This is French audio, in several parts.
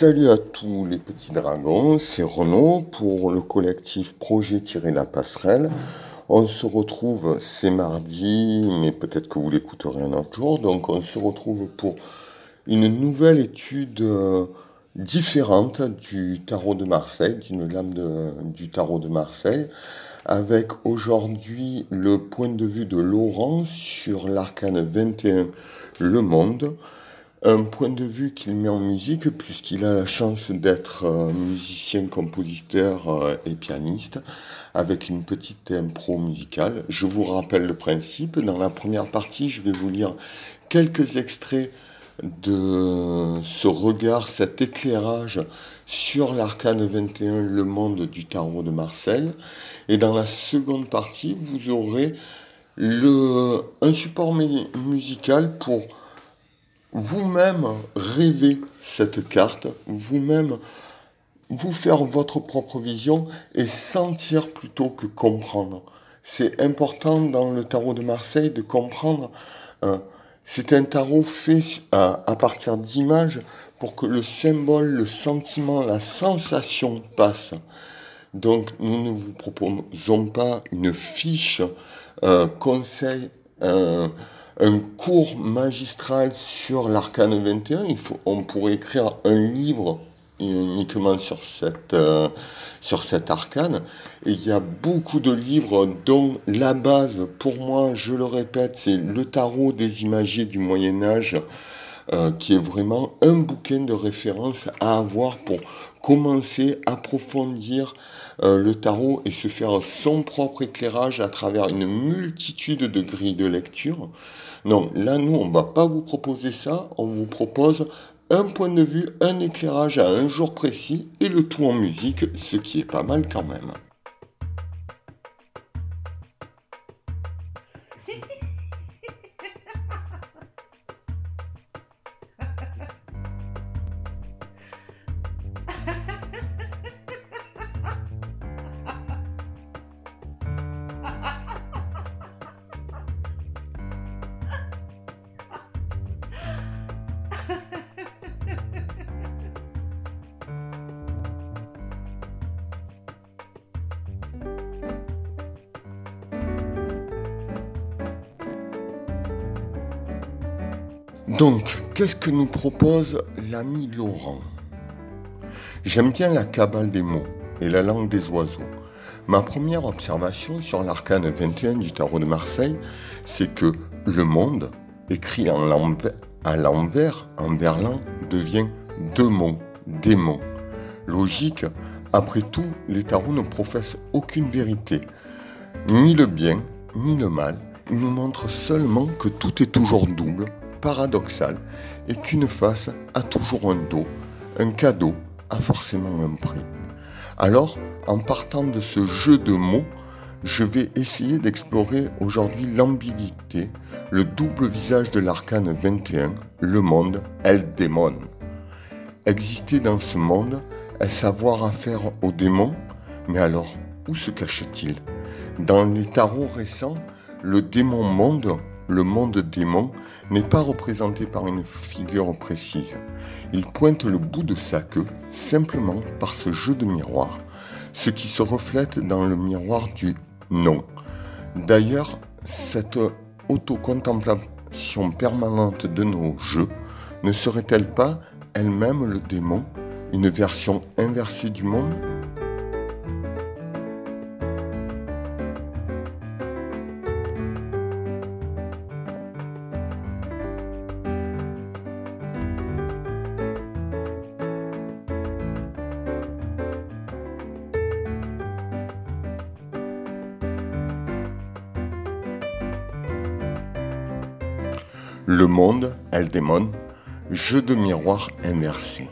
Salut à tous les petits dragons, c'est Renaud pour le collectif Projet-la passerelle. On se retrouve, c'est mardi, mais peut-être que vous l'écouterez un autre jour. Donc on se retrouve pour une nouvelle étude euh, différente du tarot de Marseille, d'une lame du tarot de Marseille, avec aujourd'hui le point de vue de Laurent sur l'arcane 21, le monde un point de vue qu'il met en musique, puisqu'il a la chance d'être euh, musicien, compositeur euh, et pianiste, avec une petite impro musicale. Je vous rappelle le principe. Dans la première partie, je vais vous lire quelques extraits de ce regard, cet éclairage sur l'arcane 21, le monde du tarot de Marseille. Et dans la seconde partie, vous aurez le, un support musical pour vous-même rêver cette carte, vous-même vous faire votre propre vision et sentir plutôt que comprendre. C'est important dans le tarot de Marseille de comprendre. Euh, c'est un tarot fait à, à partir d'images pour que le symbole, le sentiment, la sensation passe. Donc nous ne vous proposons pas une fiche, un conseil, un, cours magistral sur l'arcane 21. Il on pourrait écrire un livre uniquement sur cette, euh, sur cet arcane. Et il y a beaucoup de livres dont la base, pour moi, je le répète, c'est le tarot des imagiers du Moyen Âge, euh, qui est vraiment un bouquin de référence à avoir pour commencer, à approfondir euh, le tarot et se faire son propre éclairage à travers une multitude de grilles de lecture. Non, là, nous, on va pas vous proposer ça, on vous propose un point de vue, un éclairage à un jour précis et le tout en musique, ce qui est pas mal quand même. Donc, qu'est-ce que nous propose l'ami Laurent? J'aime bien la cabale des mots et la langue des oiseaux. Ma première observation sur l'arcane 21 du tarot de Marseille, c'est que le monde, écrit à l'envers, en verlan, devient deux mots, démons. Logique, après tout, les tarots ne professent aucune vérité, ni le bien, ni le mal. Ils nous montrent seulement que tout est toujours double, paradoxal et qu'une face a toujours un dos, un cadeau a forcément un prix. Alors, en partant de ce jeu de mots, je vais essayer d'explorer aujourd'hui l'ambiguïté, le double visage de l'arcane 21, le monde, elle démon. Exister dans ce monde est savoir affaire aux démons, mais alors où se cache-t-il? Dans les tarots récents, le démon monde le monde démon n'est pas représenté par une figure précise. Il pointe le bout de sa queue simplement par ce jeu de miroir, ce qui se reflète dans le miroir du non. D'ailleurs, cette autocontemplation permanente de nos jeux ne serait-elle pas elle-même le démon, une version inversée du monde? Eldemon, jeu de miroir inversé.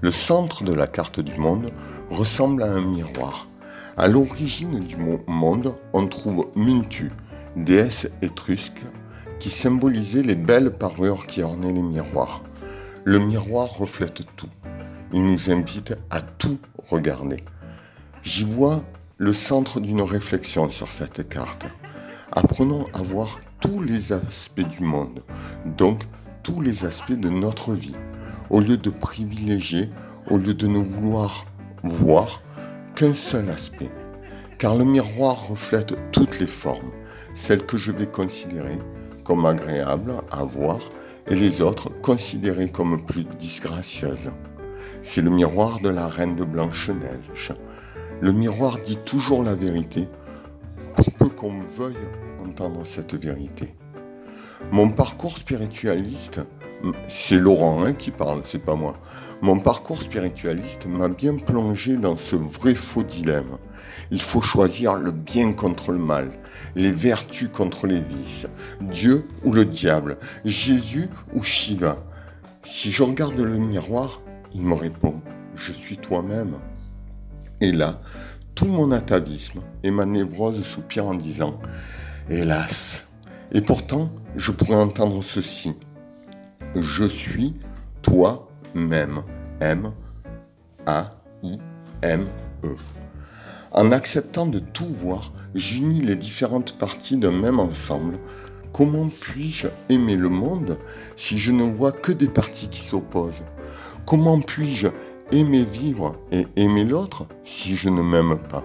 Le centre de la carte du monde ressemble à un miroir. À l'origine du mot monde, on trouve Muntu, déesse étrusque, qui symbolisait les belles parures qui ornaient les miroirs. Le miroir reflète tout. Il nous invite à tout regarder. J'y vois le centre d'une réflexion sur cette carte. Apprenons à voir tous les aspects du monde, donc tous les aspects de notre vie. au lieu de privilégier, au lieu de ne vouloir voir qu'un seul aspect. Car le miroir reflète toutes les formes, celles que je vais considérer comme agréables à voir et les autres considérées comme plus disgracieuses. C'est le miroir de la reine de Blanche-Neige. Le miroir dit toujours la vérité, pour peu qu'on veuille entendre cette vérité. Mon parcours spiritualiste, c'est Laurent hein, qui parle, c'est pas moi. Mon parcours spiritualiste m'a bien plongé dans ce vrai faux dilemme. Il faut choisir le bien contre le mal, les vertus contre les vices, Dieu ou le diable, Jésus ou Shiva. Si je regarde le miroir, il me répond, je suis toi-même. Et là, tout mon atavisme et ma névrose soupirent en disant, hélas. Et pourtant, je pourrais entendre ceci. Je suis toi-même. M A I M E. En acceptant de tout voir, j'unis les différentes parties d'un même ensemble. Comment puis-je aimer le monde si je ne vois que des parties qui s'opposent? Comment puis-je aimer vivre et aimer l'autre si je ne m'aime pas?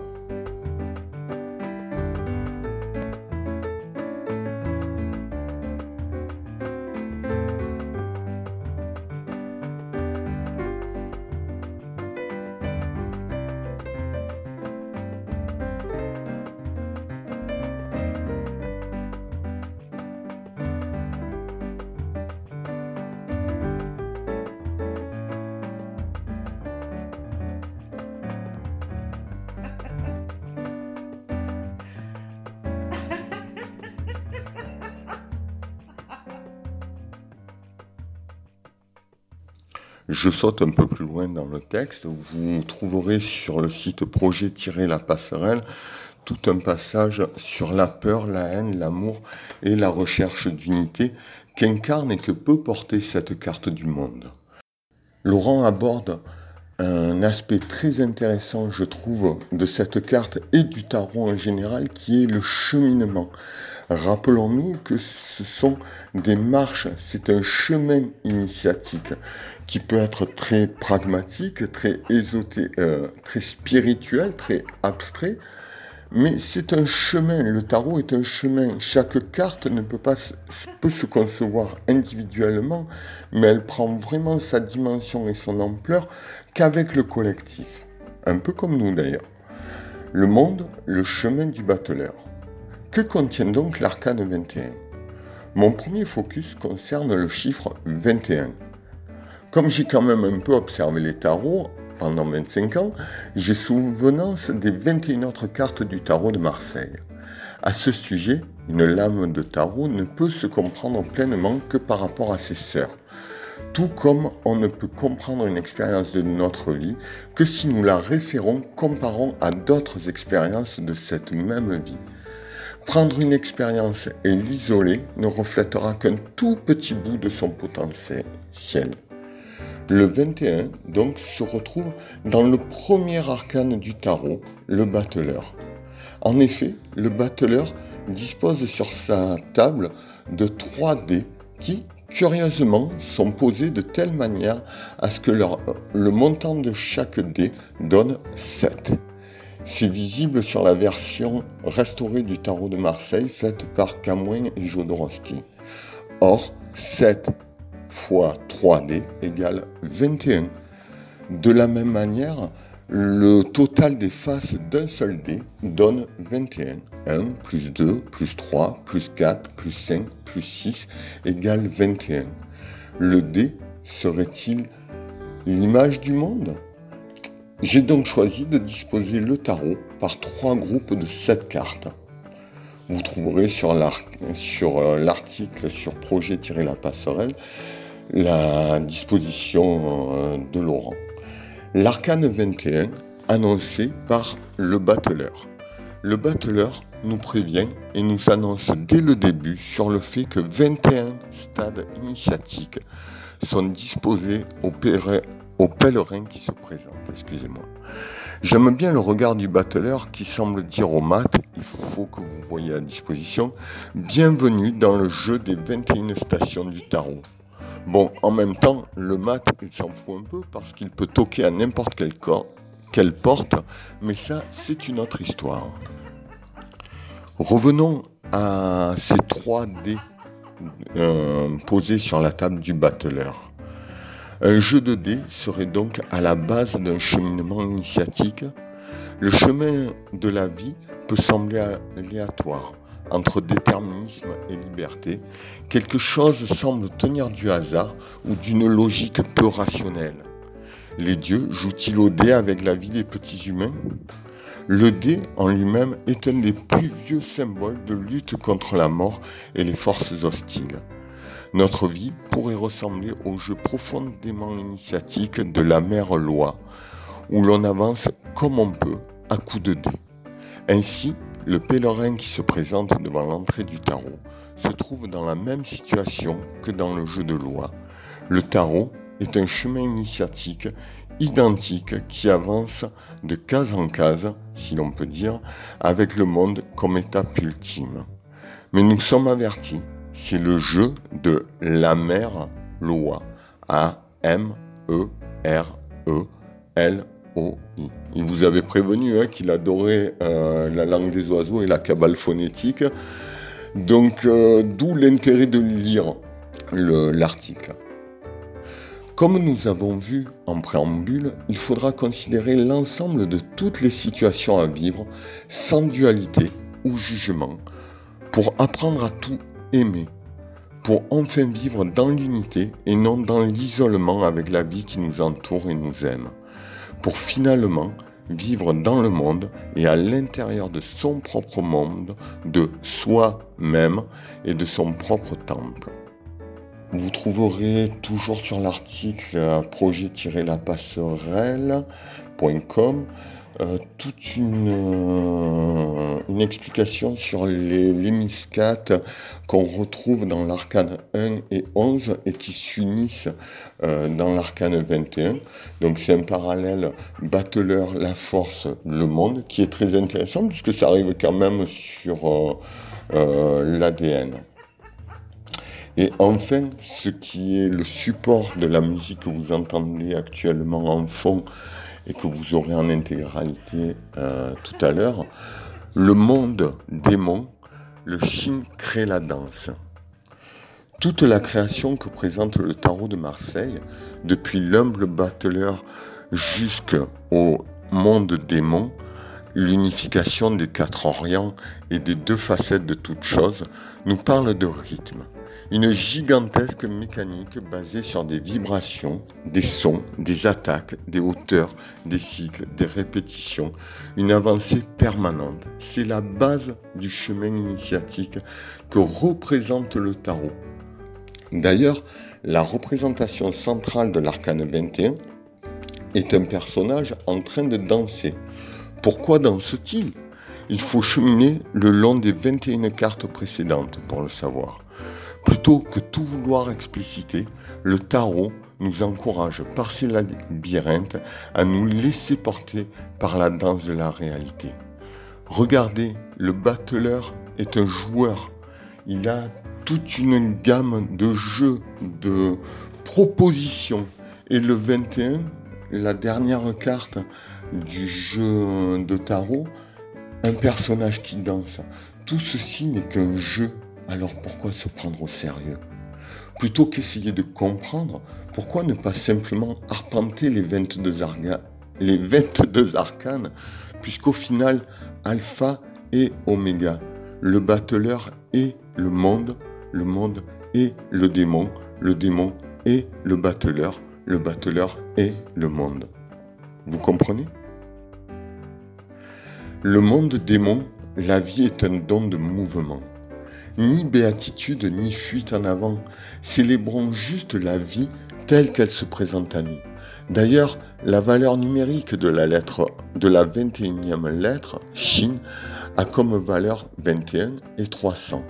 Je saute un peu plus loin dans le texte. Vous trouverez sur le site projet-la passerelle tout un passage sur la peur, la haine, l'amour et la recherche d'unité qu'incarne et que peut porter cette carte du monde. Laurent aborde un aspect très intéressant, je trouve, de cette carte et du tarot en général, qui est le cheminement. Rappelons-nous que ce sont des marches, c'est un chemin initiatique qui peut être très pragmatique, très ésoté, euh, très spirituel, très abstrait, mais c'est un chemin. Le tarot est un chemin. Chaque carte ne peut pas peut se concevoir individuellement, mais elle prend vraiment sa dimension et son ampleur qu'avec le collectif, un peu comme nous d'ailleurs. Le monde, le chemin du battleur. Que contient donc l'arcane 21 Mon premier focus concerne le chiffre 21. Comme j'ai quand même un peu observé les tarots pendant 25 ans, j'ai souvenance des 21 autres cartes du tarot de Marseille. À ce sujet, une lame de tarot ne peut se comprendre pleinement que par rapport à ses sœurs. Tout comme on ne peut comprendre une expérience de notre vie que si nous la référons comparant à d'autres expériences de cette même vie. Prendre une expérience et l'isoler ne reflètera qu'un tout petit bout de son potentiel. Le 21, donc, se retrouve dans le premier arcane du tarot, le battleur. En effet, le battleur dispose sur sa table de 3 dés qui, curieusement, sont posés de telle manière à ce que le montant de chaque dé donne 7. C'est visible sur la version restaurée du tarot de Marseille faite par Camoin et Jodorowsky. Or, 7 fois 3D égale 21. De la même manière, le total des faces d'un seul dé donne 21. 1 plus 2 plus 3 plus 4 plus 5 plus 6 égale 21. Le dé serait-il l'image du monde? J'ai donc choisi de disposer le tarot par trois groupes de sept cartes. Vous trouverez sur euh, l'article sur, projet-la passerelle la disposition euh, de Laurent. L'arcane 21 annoncé par le battleur. Le battleur nous prévient et nous annonce dès le début sur le fait que 21 stades initiatiques sont disposés au, aux pèlerins qui se présentent. Excusez-moi. J'aime bien le regard du battleur qui semble dire au mat, il faut que vous voyez à disposition, bienvenue dans le jeu des 21 stations du tarot. Bon, en même temps, le mat, il s'en fout un peu parce qu'il peut toquer à n'importe quel corps, quelle porte, mais ça, c'est une autre histoire. Revenons à ces 3D euh, posés sur la table du battleur. Un jeu de dés serait donc à la base d'un cheminement initiatique. Le chemin de la vie peut sembler aléatoire entre déterminisme et liberté. Quelque chose semble tenir du hasard ou d'une logique peu rationnelle. Les dieux jouent-ils au dé avec la vie des petits humains? Le dé en lui-même est un des plus vieux symboles de lutte contre la mort et les forces hostiles. Notre vie pourrait ressembler au jeu profondément initiatique de la mère loi, où l'on avance comme on peut à coups de dés. Ainsi, le pèlerin qui se présente devant l'entrée du tarot se trouve dans la même situation que dans le jeu de loi. Le tarot est un chemin initiatique identique qui avance de case en case, si l'on peut dire, avec le monde comme étape ultime. Mais nous sommes avertis, c'est le jeu de la mère loi. A-M-E-R-E-L-O-I. Il vous avait prévenu hein, qu'il adorait euh, la langue des oiseaux et la cabale phonétique. Donc, euh, d'où l'intérêt de lire l'article. Comme nous avons vu en préambule, il faudra considérer l'ensemble de toutes les situations à vivre sans dualité ou jugement pour apprendre à tout aimer, pour enfin vivre dans l'unité et non dans l'isolement avec la vie qui nous entoure et nous aime, pour finalement vivre dans le monde et à l'intérieur de son propre monde, de soi-même et de son propre temple. Vous trouverez toujours sur l'article projet-lapasserelle.com euh, toute une, euh, une, explication sur les, les qu'on retrouve dans l'arcane 1 et 11 et qui s'unissent euh, dans l'arcane 21. Donc c'est un parallèle battleur, la force, le monde, qui est très intéressant puisque ça arrive quand même sur l'ADN. Et enfin, ce qui est le support de la musique que vous entendez actuellement en fond, et que vous aurez en intégralité euh, tout à l'heure, le monde démon, le Chine crée la danse. Toute la création que présente le tarot de Marseille, depuis l'humble battleur jusqu'au monde démon, l'unification des quatre orients et des deux facettes de toute chose, nous parle de rythme une gigantesque mécanique basée sur des vibrations, des sons, des attaques, des hauteurs, des cycles, des répétitions, une avancée permanente. C'est la base du chemin initiatique que représente le tarot. D'ailleurs, la représentation centrale de l'arcane 21 est un personnage en train de danser. Pourquoi danse-t-il? Il faut cheminer le long des 21 cartes précédentes pour le savoir. Plutôt que tout vouloir expliciter, le tarot nous encourage par ses labyrinthes à nous laisser porter par la danse de la réalité. Regardez, le battleur est un joueur. Il a toute une gamme de jeux, de propositions. Et le 21, la dernière carte du jeu de tarot, un personnage qui danse. Tout ceci n'est qu'un jeu alors pourquoi se prendre au sérieux? Plutôt qu'essayer de comprendre, pourquoi ne pas simplement arpenter les 22, les 22 arcanes, puisqu'au final, alpha et oméga, le battleur est le monde, le monde est le démon, le démon est le battleur, le battleur est le monde. Vous comprenez? Le monde démon, la vie est un don de mouvement ni béatitude, ni fuite en avant. Célébrons juste la vie telle qu'elle se présente à nous. D'ailleurs, la valeur numérique de la lettre de la 21e lettre, Chine, a comme valeur 21 et 300.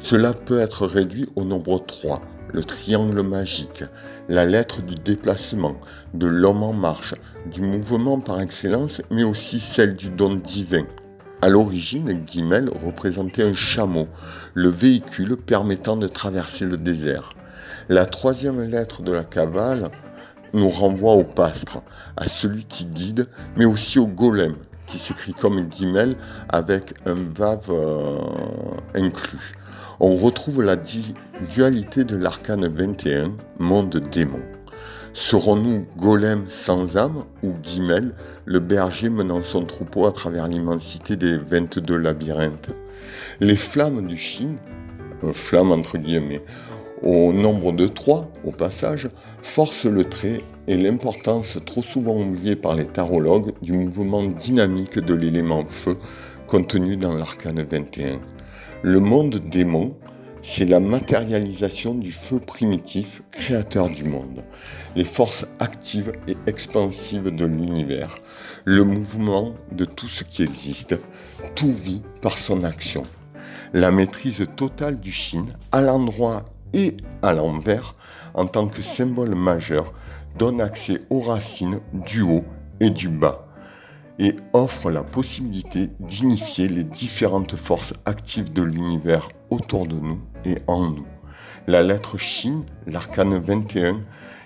Cela peut être réduit au nombre 3, le triangle magique, la lettre du déplacement, de l'homme en marche, du mouvement par excellence, mais aussi celle du don divin, à l'origine, Guimel représentait un chameau, le véhicule permettant de traverser le désert. La troisième lettre de la cavale nous renvoie au pastre, à celui qui guide, mais aussi au golem, qui s'écrit comme guimel avec un vave euh, inclus. On retrouve la dualité de l'arcane 21, monde démon. Serons-nous golem sans âme ou guimel, le berger menant son troupeau à travers l'immensité des 22 labyrinthes? Les flammes du Chine, euh, flammes entre guillemets, au nombre de trois au passage, forcent le trait et l'importance trop souvent oubliée par les tarologues du mouvement dynamique de l'élément feu contenu dans l'arcane 21. Le monde démon, c'est la matérialisation du feu primitif, créateur du monde, les forces actives et expansives de l'univers, le mouvement de tout ce qui existe, tout vit par son action. La maîtrise totale du Shin, à l'endroit et à l'envers, en tant que symbole majeur, donne accès aux racines du haut et du bas et offre la possibilité d'unifier les différentes forces actives de l'univers autour de nous et en nous. La lettre Shin, l'arcane 21,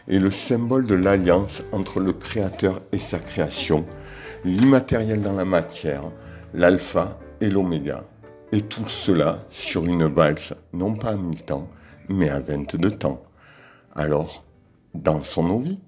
est le symbole de l'alliance entre le Créateur et sa création, l'immatériel dans la matière, l'alpha et l'oméga. Et tout cela sur une valse, non pas à mille temps, mais à 22 temps. Alors, dansons nos vies.